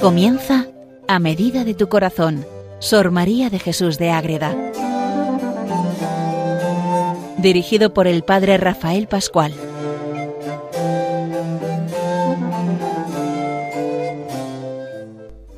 Comienza a medida de tu corazón, Sor María de Jesús de Ágreda. Dirigido por el Padre Rafael Pascual.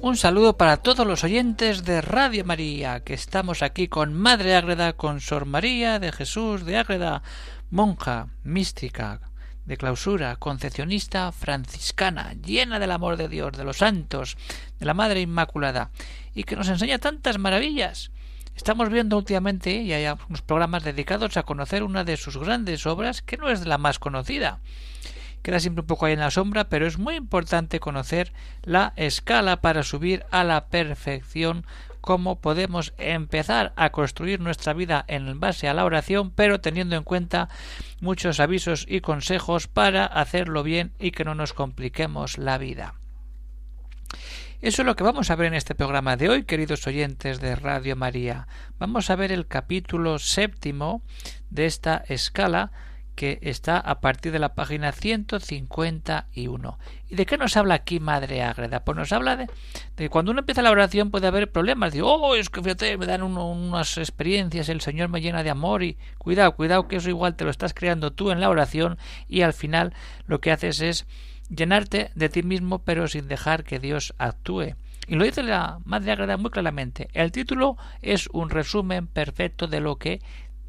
Un saludo para todos los oyentes de Radio María, que estamos aquí con Madre Ágreda, con Sor María de Jesús de Ágreda, monja, mística, de clausura, concepcionista franciscana, llena del amor de Dios, de los santos, de la Madre Inmaculada, y que nos enseña tantas maravillas. Estamos viendo últimamente, y hay unos programas dedicados a conocer una de sus grandes obras, que no es la más conocida. Queda siempre un poco ahí en la sombra, pero es muy importante conocer la escala para subir a la perfección cómo podemos empezar a construir nuestra vida en base a la oración, pero teniendo en cuenta muchos avisos y consejos para hacerlo bien y que no nos compliquemos la vida. Eso es lo que vamos a ver en este programa de hoy, queridos oyentes de Radio María. Vamos a ver el capítulo séptimo de esta escala que está a partir de la página 151. ¿Y de qué nos habla aquí Madre Ágreda? Pues nos habla de, que cuando uno empieza la oración puede haber problemas. Digo, oh, es que fíjate, me dan unas experiencias, el Señor me llena de amor y cuidado, cuidado que eso igual te lo estás creando tú en la oración y al final lo que haces es llenarte de ti mismo pero sin dejar que Dios actúe. Y lo dice la Madre Ágreda muy claramente. El título es un resumen perfecto de lo que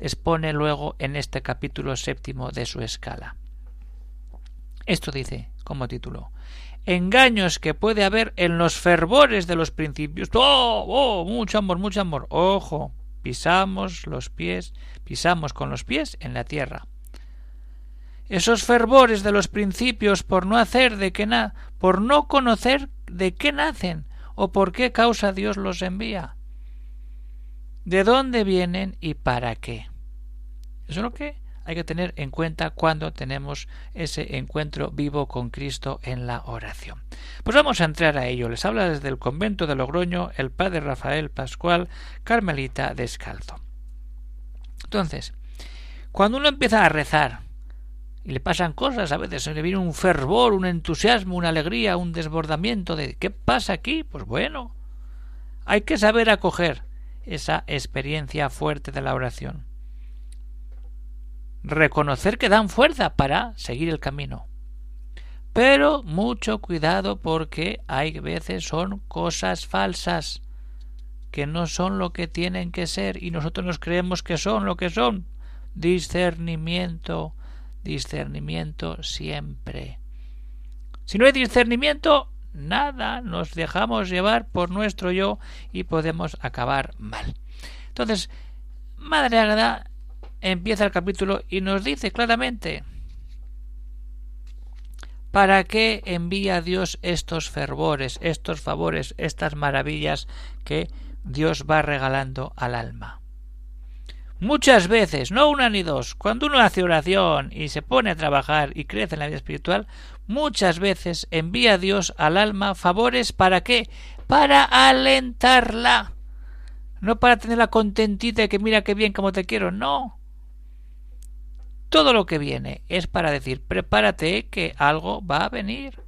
expone luego en este capítulo séptimo de su escala. Esto dice como título engaños que puede haber en los fervores de los principios. ¡Oh! ¡Oh! Mucho amor, mucho amor. Ojo, pisamos los pies, pisamos con los pies en la tierra. Esos fervores de los principios por no hacer de qué na, por no conocer de qué nacen o por qué causa Dios los envía. ¿De dónde vienen y para qué? Eso es lo que hay que tener en cuenta cuando tenemos ese encuentro vivo con Cristo en la oración. Pues vamos a entrar a ello. Les habla desde el convento de Logroño el padre Rafael Pascual, Carmelita Descalzo. Entonces, cuando uno empieza a rezar y le pasan cosas, a veces se le viene un fervor, un entusiasmo, una alegría, un desbordamiento de ¿qué pasa aquí? Pues bueno, hay que saber acoger esa experiencia fuerte de la oración reconocer que dan fuerza para seguir el camino. Pero mucho cuidado porque hay veces son cosas falsas que no son lo que tienen que ser y nosotros nos creemos que son lo que son. Discernimiento, discernimiento siempre. Si no hay discernimiento, nada, nos dejamos llevar por nuestro yo y podemos acabar mal. Entonces, Madre Agatha empieza el capítulo y nos dice claramente ¿Para qué envía Dios estos fervores, estos favores, estas maravillas que Dios va regalando al alma? Muchas veces, no una ni dos, cuando uno hace oración y se pone a trabajar y crece en la vida espiritual, muchas veces envía Dios al alma favores para qué? Para alentarla. No para tenerla contentita y que mira qué bien como te quiero, no todo lo que viene es para decir prepárate que algo va a venir.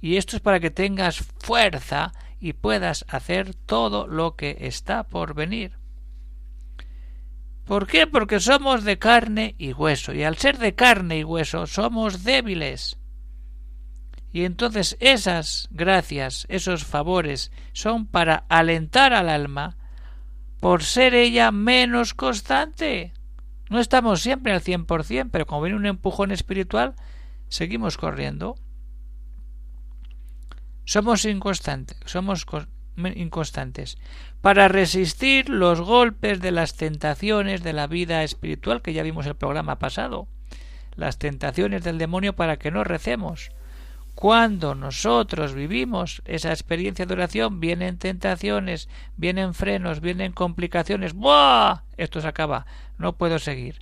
Y esto es para que tengas fuerza y puedas hacer todo lo que está por venir. ¿Por qué? Porque somos de carne y hueso, y al ser de carne y hueso somos débiles. Y entonces esas gracias, esos favores, son para alentar al alma por ser ella menos constante. No estamos siempre al cien por cien, pero como viene un empujón espiritual, seguimos corriendo. Somos inconstantes, somos inconstantes para resistir los golpes de las tentaciones de la vida espiritual que ya vimos el programa pasado, las tentaciones del demonio para que no recemos. Cuando nosotros vivimos esa experiencia de oración, vienen tentaciones, vienen frenos, vienen complicaciones. ¡Buah! Esto se acaba. No puedo seguir.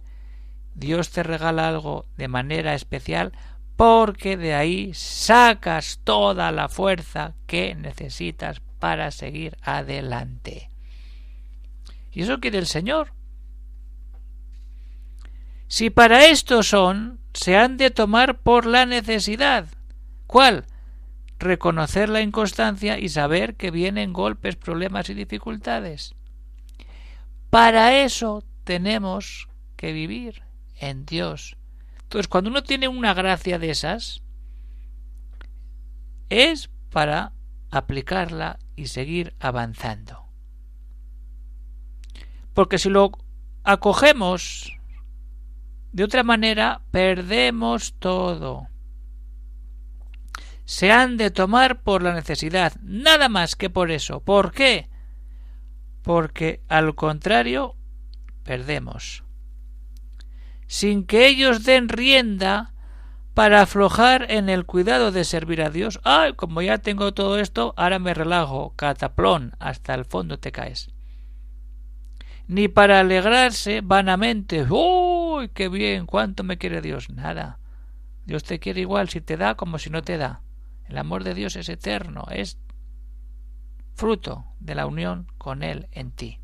Dios te regala algo de manera especial porque de ahí sacas toda la fuerza que necesitas para seguir adelante. Y eso quiere el Señor. Si para esto son, se han de tomar por la necesidad. ¿Cuál? reconocer la inconstancia y saber que vienen golpes, problemas y dificultades. Para eso tenemos que vivir en Dios. Entonces, cuando uno tiene una gracia de esas, es para aplicarla y seguir avanzando. Porque si lo acogemos de otra manera, perdemos todo. Se han de tomar por la necesidad, nada más que por eso. ¿Por qué? Porque al contrario, perdemos. Sin que ellos den rienda para aflojar en el cuidado de servir a Dios. Ay, como ya tengo todo esto, ahora me relajo, cataplón, hasta el fondo te caes. Ni para alegrarse vanamente. ¡Uy, qué bien! ¿Cuánto me quiere Dios? Nada. Dios te quiere igual si te da como si no te da. El amor de Dios es eterno, es fruto de la unión con Él en ti.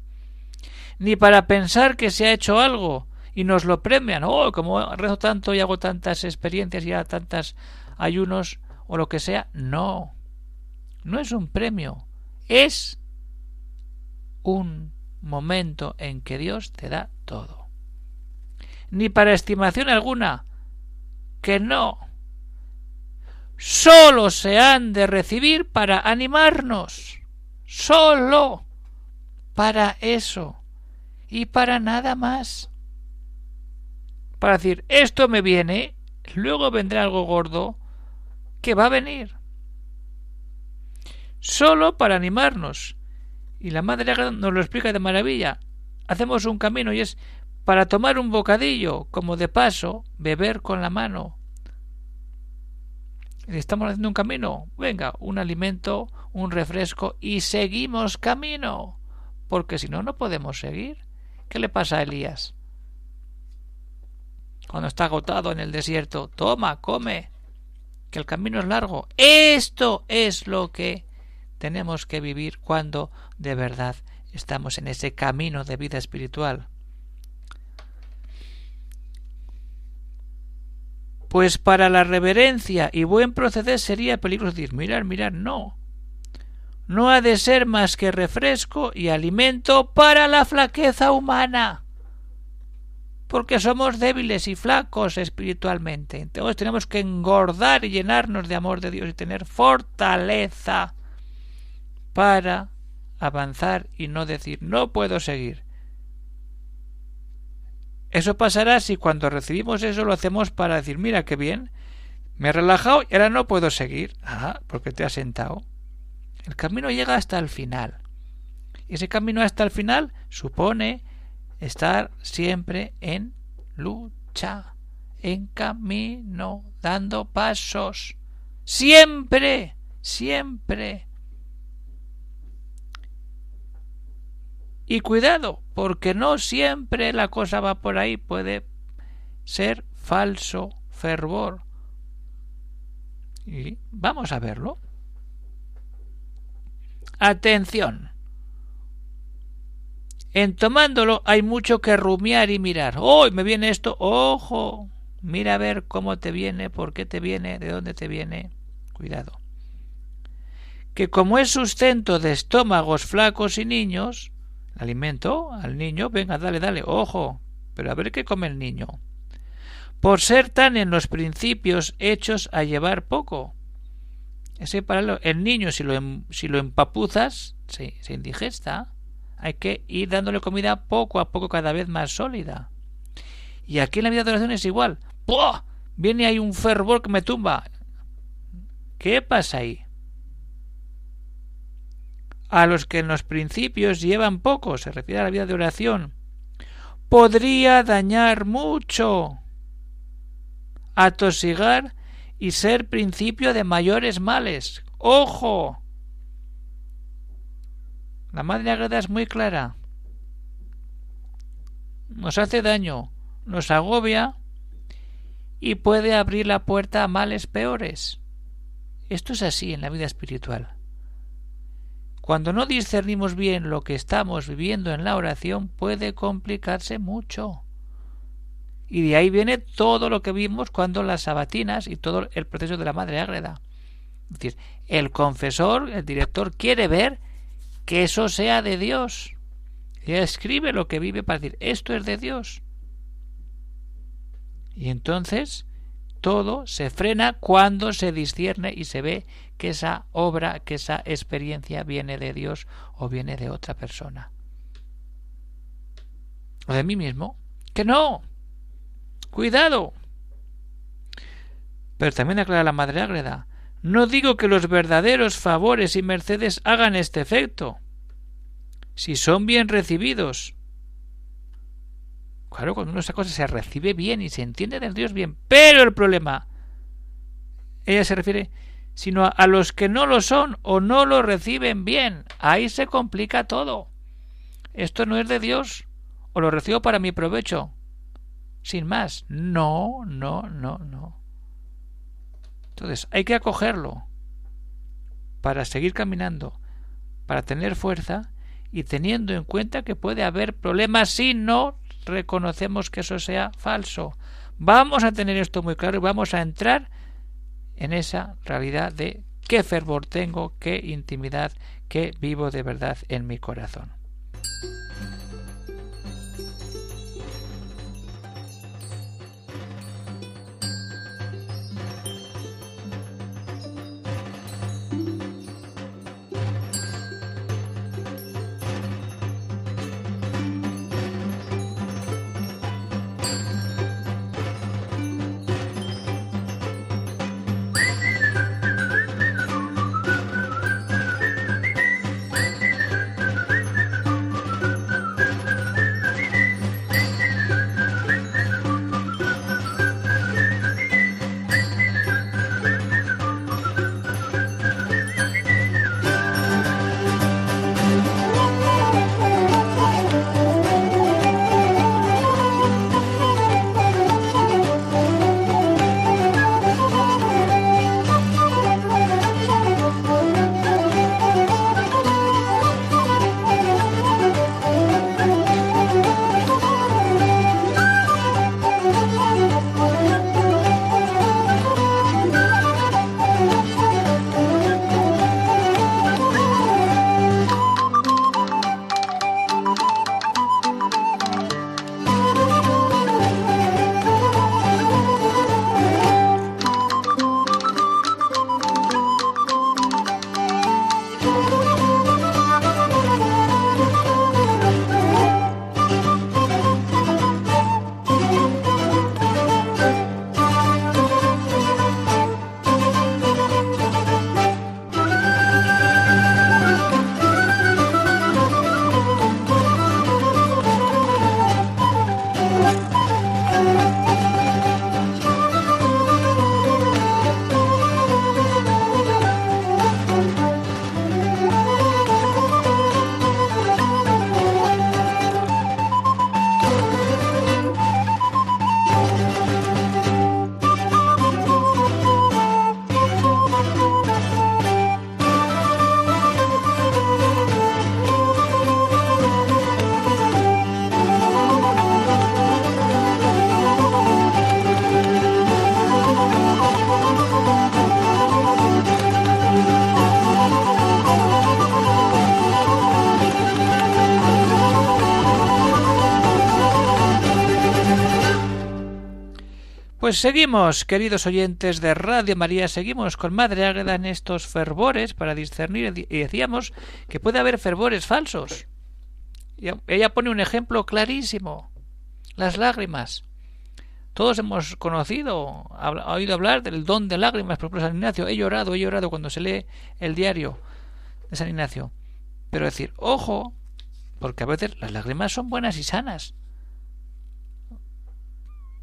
Ni para pensar que se ha hecho algo, y nos lo premian. Oh, como rezo tanto y hago tantas experiencias y hago tantos ayunos o lo que sea. No, no es un premio, es un momento en que Dios te da todo. Ni para estimación alguna, que no. Solo se han de recibir para animarnos. Solo para eso. Y para nada más para decir esto me viene, luego vendrá algo gordo que va a venir. Solo para animarnos. Y la Madre nos lo explica de maravilla. Hacemos un camino y es para tomar un bocadillo, como de paso, beber con la mano. Estamos haciendo un camino. Venga, un alimento, un refresco y seguimos camino. Porque si no, no podemos seguir. ¿Qué le pasa a Elías? cuando está agotado en el desierto, toma, come, que el camino es largo. Esto es lo que tenemos que vivir cuando de verdad estamos en ese camino de vida espiritual. Pues para la reverencia y buen proceder sería peligroso decir, mirar, mirar, no. No ha de ser más que refresco y alimento para la flaqueza humana porque somos débiles y flacos espiritualmente. Entonces tenemos que engordar y llenarnos de amor de Dios y tener fortaleza para avanzar y no decir no puedo seguir. Eso pasará si cuando recibimos eso lo hacemos para decir mira qué bien, me he relajado y ahora no puedo seguir. Ah, porque te has sentado. El camino llega hasta el final. Y ese camino hasta el final supone estar siempre en lucha, en camino, dando pasos, siempre, siempre. Y cuidado, porque no siempre la cosa va por ahí, puede ser falso fervor. Y vamos a verlo. Atención. En tomándolo hay mucho que rumiar y mirar. ¡Oh! Me viene esto. ¡Ojo! Mira a ver cómo te viene, por qué te viene, de dónde te viene. Cuidado. Que como es sustento de estómagos flacos y niños, alimento al niño, venga, dale, dale, ojo, pero a ver qué come el niño. Por ser tan en los principios hechos a llevar poco. Ese paralelo, el niño si lo, em, si lo empapuzas, se, se indigesta hay que ir dándole comida poco a poco cada vez más sólida. Y aquí en la vida de oración es igual. ¡Puah! Viene ahí un fervor que me tumba. ¿Qué pasa ahí? A los que en los principios llevan poco, se refiere a la vida de oración, podría dañar mucho, atosigar y ser principio de mayores males. ¡Ojo! La Madre Agreda es muy clara. Nos hace daño, nos agobia y puede abrir la puerta a males peores. Esto es así en la vida espiritual. Cuando no discernimos bien lo que estamos viviendo en la oración puede complicarse mucho. Y de ahí viene todo lo que vimos cuando las sabatinas y todo el proceso de la Madre Ágreda. Es decir, el confesor, el director, quiere ver que eso sea de Dios. Y escribe lo que vive para decir, esto es de Dios. Y entonces todo se frena cuando se discierne y se ve que esa obra, que esa experiencia viene de Dios o viene de otra persona. O de mí mismo. Que no. Cuidado. Pero también aclara la Madre Ágreda. No digo que los verdaderos favores y mercedes hagan este efecto. Si son bien recibidos. Claro, cuando una cosa se recibe bien y se entiende del Dios bien. Pero el problema. Ella se refiere sino a los que no lo son o no lo reciben bien. Ahí se complica todo. Esto no es de Dios, o lo recibo para mi provecho. Sin más. No, no, no, no. Entonces, hay que acogerlo para seguir caminando, para tener fuerza y teniendo en cuenta que puede haber problemas si no reconocemos que eso sea falso. Vamos a tener esto muy claro y vamos a entrar en esa realidad de qué fervor tengo, qué intimidad, qué vivo de verdad en mi corazón. Pues seguimos, queridos oyentes de Radio María, seguimos con Madre Águeda en estos fervores para discernir y decíamos que puede haber fervores falsos. Y ella pone un ejemplo clarísimo, las lágrimas. Todos hemos conocido, oído hablar del don de lágrimas por San Ignacio. He llorado, he llorado cuando se lee el diario de San Ignacio. Pero decir, ojo, porque a veces las lágrimas son buenas y sanas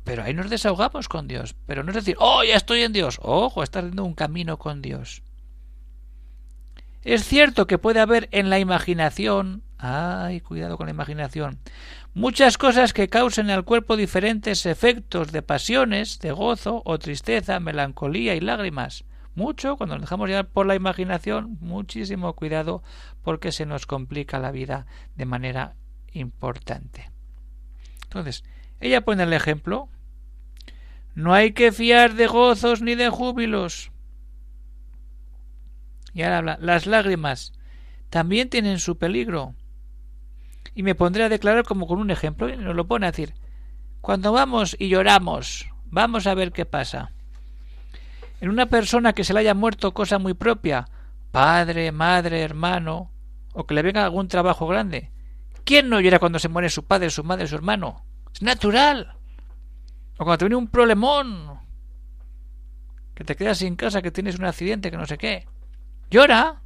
pero ahí nos desahogamos con Dios. Pero no es decir, oh, ya estoy en Dios. Ojo, estás haciendo un camino con Dios. Es cierto que puede haber en la imaginación, ay, cuidado con la imaginación, muchas cosas que causen al cuerpo diferentes efectos de pasiones, de gozo o tristeza, melancolía y lágrimas. Mucho, cuando nos dejamos llevar por la imaginación, muchísimo cuidado porque se nos complica la vida de manera importante. Entonces, ella pone el ejemplo no hay que fiar de gozos ni de júbilos. Y ahora habla, las lágrimas también tienen su peligro. Y me pondré a declarar como con un ejemplo, y nos lo pone a decir, cuando vamos y lloramos, vamos a ver qué pasa. En una persona que se le haya muerto cosa muy propia, padre, madre, hermano, o que le venga algún trabajo grande, ¿quién no llora cuando se muere su padre, su madre, su hermano? Es natural. O cuando te viene un problemón, que te quedas sin casa, que tienes un accidente, que no sé qué. Llora.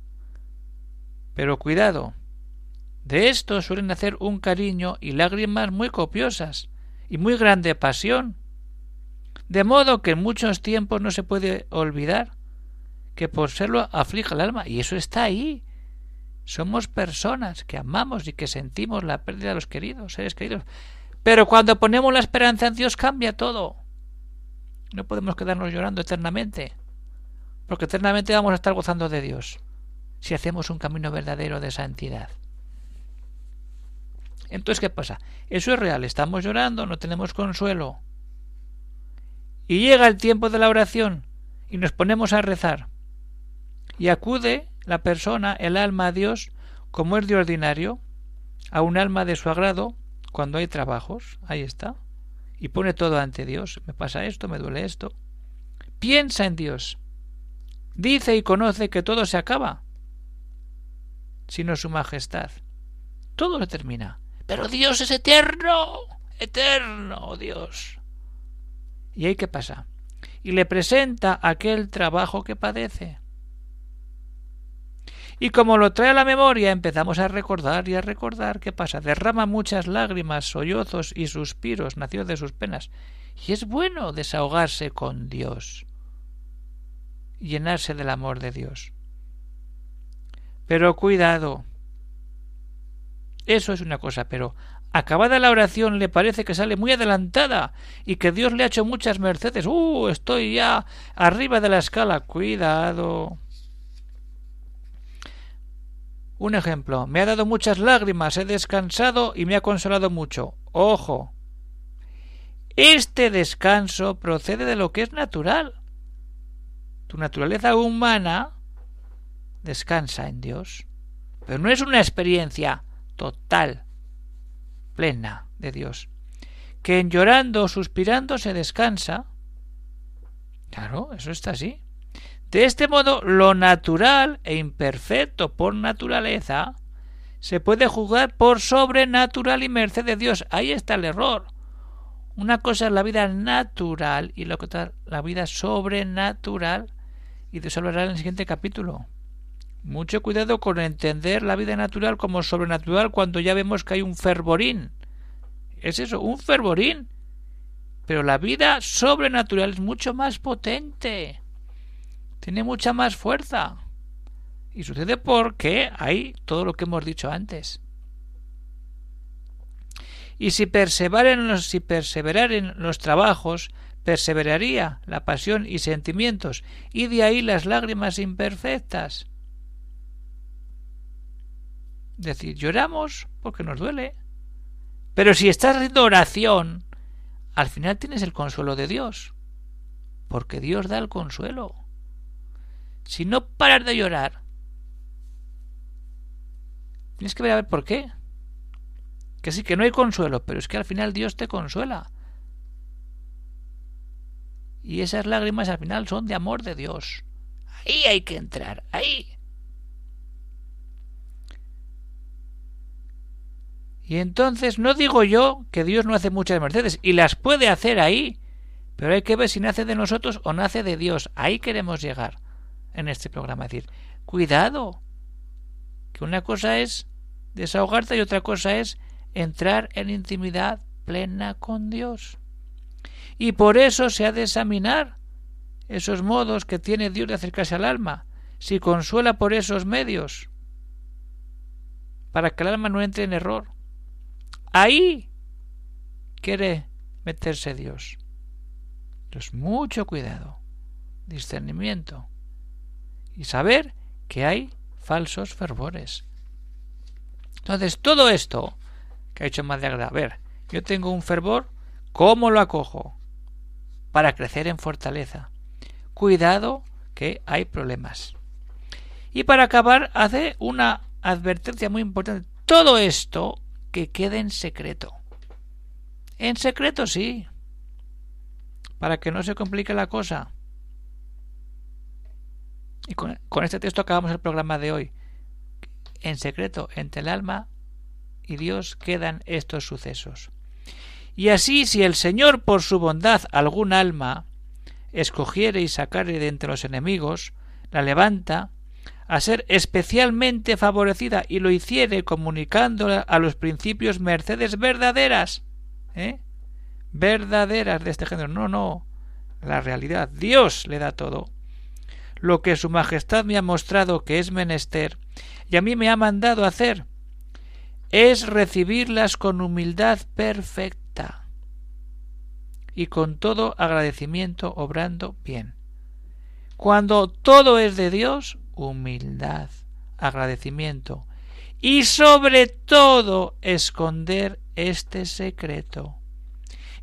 Pero cuidado. De esto suelen hacer un cariño y lágrimas muy copiosas y muy grande pasión. De modo que en muchos tiempos no se puede olvidar que por serlo aflige el alma. Y eso está ahí. Somos personas que amamos y que sentimos la pérdida de los queridos, seres queridos. Pero cuando ponemos la esperanza en Dios cambia todo. No podemos quedarnos llorando eternamente, porque eternamente vamos a estar gozando de Dios si hacemos un camino verdadero de santidad. Entonces, ¿qué pasa? Eso es real, estamos llorando, no tenemos consuelo. Y llega el tiempo de la oración y nos ponemos a rezar. Y acude la persona, el alma a Dios, como es de ordinario, a un alma de su agrado, cuando hay trabajos, ahí está, y pone todo ante Dios, me pasa esto, me duele esto. Piensa en Dios. Dice y conoce que todo se acaba, sino su majestad. Todo se termina. Pero Dios es eterno, eterno Dios. ¿Y ahí qué pasa? Y le presenta aquel trabajo que padece. Y como lo trae a la memoria, empezamos a recordar y a recordar qué pasa. Derrama muchas lágrimas, sollozos y suspiros nacidos de sus penas. Y es bueno desahogarse con Dios, llenarse del amor de Dios. Pero cuidado. Eso es una cosa, pero acabada la oración le parece que sale muy adelantada y que Dios le ha hecho muchas mercedes. ¡Uh! Estoy ya arriba de la escala. Cuidado. Un ejemplo. Me ha dado muchas lágrimas, he descansado y me ha consolado mucho. Ojo. Este descanso procede de lo que es natural. Tu naturaleza humana descansa en Dios. Pero no es una experiencia total, plena de Dios. Que en llorando o suspirando se descansa. Claro, eso está así. De este modo, lo natural e imperfecto por naturaleza se puede juzgar por sobrenatural y merced de Dios. Ahí está el error. Una cosa es la vida natural y la otra la vida sobrenatural. Y de eso hablará en el siguiente capítulo. Mucho cuidado con entender la vida natural como sobrenatural cuando ya vemos que hay un fervorín. Es eso, un fervorín. Pero la vida sobrenatural es mucho más potente tiene mucha más fuerza. Y sucede porque hay todo lo que hemos dicho antes. Y si perseverar en los, si los trabajos, perseveraría la pasión y sentimientos, y de ahí las lágrimas imperfectas. Es decir, lloramos porque nos duele. Pero si estás haciendo oración, al final tienes el consuelo de Dios, porque Dios da el consuelo si no paras de llorar, tienes que ver a ver por qué. Que sí, que no hay consuelo, pero es que al final Dios te consuela. Y esas lágrimas al final son de amor de Dios. Ahí hay que entrar, ahí. Y entonces no digo yo que Dios no hace muchas mercedes, y las puede hacer ahí, pero hay que ver si nace de nosotros o nace de Dios. Ahí queremos llegar en este programa. Es decir, cuidado, que una cosa es desahogarte y otra cosa es entrar en intimidad plena con Dios. Y por eso se ha de examinar esos modos que tiene Dios de acercarse al alma, si consuela por esos medios, para que el alma no entre en error. Ahí quiere meterse Dios. Entonces, mucho cuidado, discernimiento y saber que hay falsos fervores. Entonces, todo esto que ha hecho Madre a ver, yo tengo un fervor, ¿cómo lo acojo? Para crecer en fortaleza. Cuidado que hay problemas. Y para acabar, hace una advertencia muy importante. Todo esto que quede en secreto. En secreto sí. Para que no se complique la cosa. Y con, este texto acabamos el programa de hoy. En secreto, entre el alma y Dios quedan estos sucesos. Y así, si el Señor por su bondad algún alma escogiere y sacare de entre los enemigos, la levanta, a ser especialmente favorecida y lo hiciere comunicándola a los principios mercedes verdaderas, ¿eh? verdaderas de este género. No, no, la realidad. Dios le da todo. Lo que su Majestad me ha mostrado que es menester y a mí me ha mandado hacer es recibirlas con humildad perfecta y con todo agradecimiento obrando bien. Cuando todo es de Dios, humildad, agradecimiento y sobre todo esconder este secreto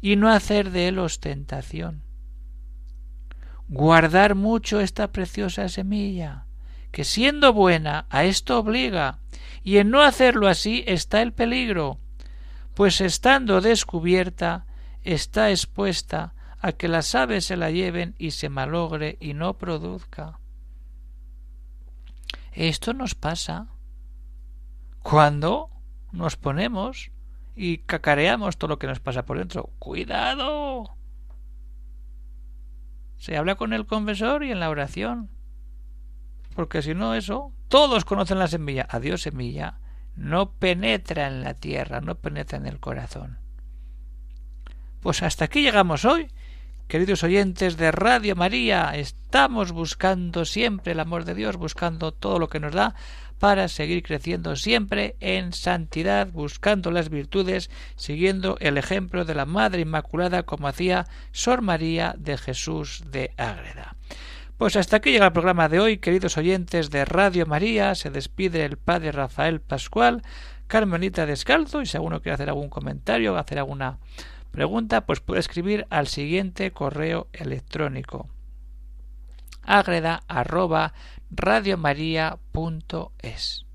y no hacer de él ostentación. Guardar mucho esta preciosa semilla, que siendo buena a esto obliga, y en no hacerlo así está el peligro, pues estando descubierta está expuesta a que las aves se la lleven y se malogre y no produzca. Esto nos pasa cuando nos ponemos y cacareamos todo lo que nos pasa por dentro. ¡Cuidado! Se habla con el confesor y en la oración. Porque si no, eso, todos conocen la semilla. Adiós, semilla. No penetra en la tierra, no penetra en el corazón. Pues hasta aquí llegamos hoy Queridos oyentes de Radio María, estamos buscando siempre el amor de Dios, buscando todo lo que nos da para seguir creciendo siempre en santidad, buscando las virtudes, siguiendo el ejemplo de la Madre Inmaculada como hacía Sor María de Jesús de Ágreda. Pues hasta aquí llega el programa de hoy, queridos oyentes de Radio María, se despide el Padre Rafael Pascual, Carmelita Descalzo, y si alguno quiere hacer algún comentario, hacer alguna pregunta, pues puede escribir al siguiente correo electrónico. Agreda arroba radiomaria.es.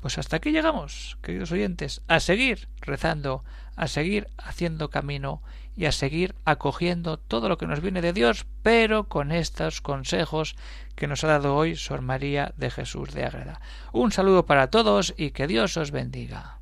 Pues hasta aquí llegamos, queridos oyentes, a seguir rezando, a seguir haciendo camino y a seguir acogiendo todo lo que nos viene de Dios, pero con estos consejos que nos ha dado hoy Sor María de Jesús de Ágreda. Un saludo para todos y que Dios os bendiga.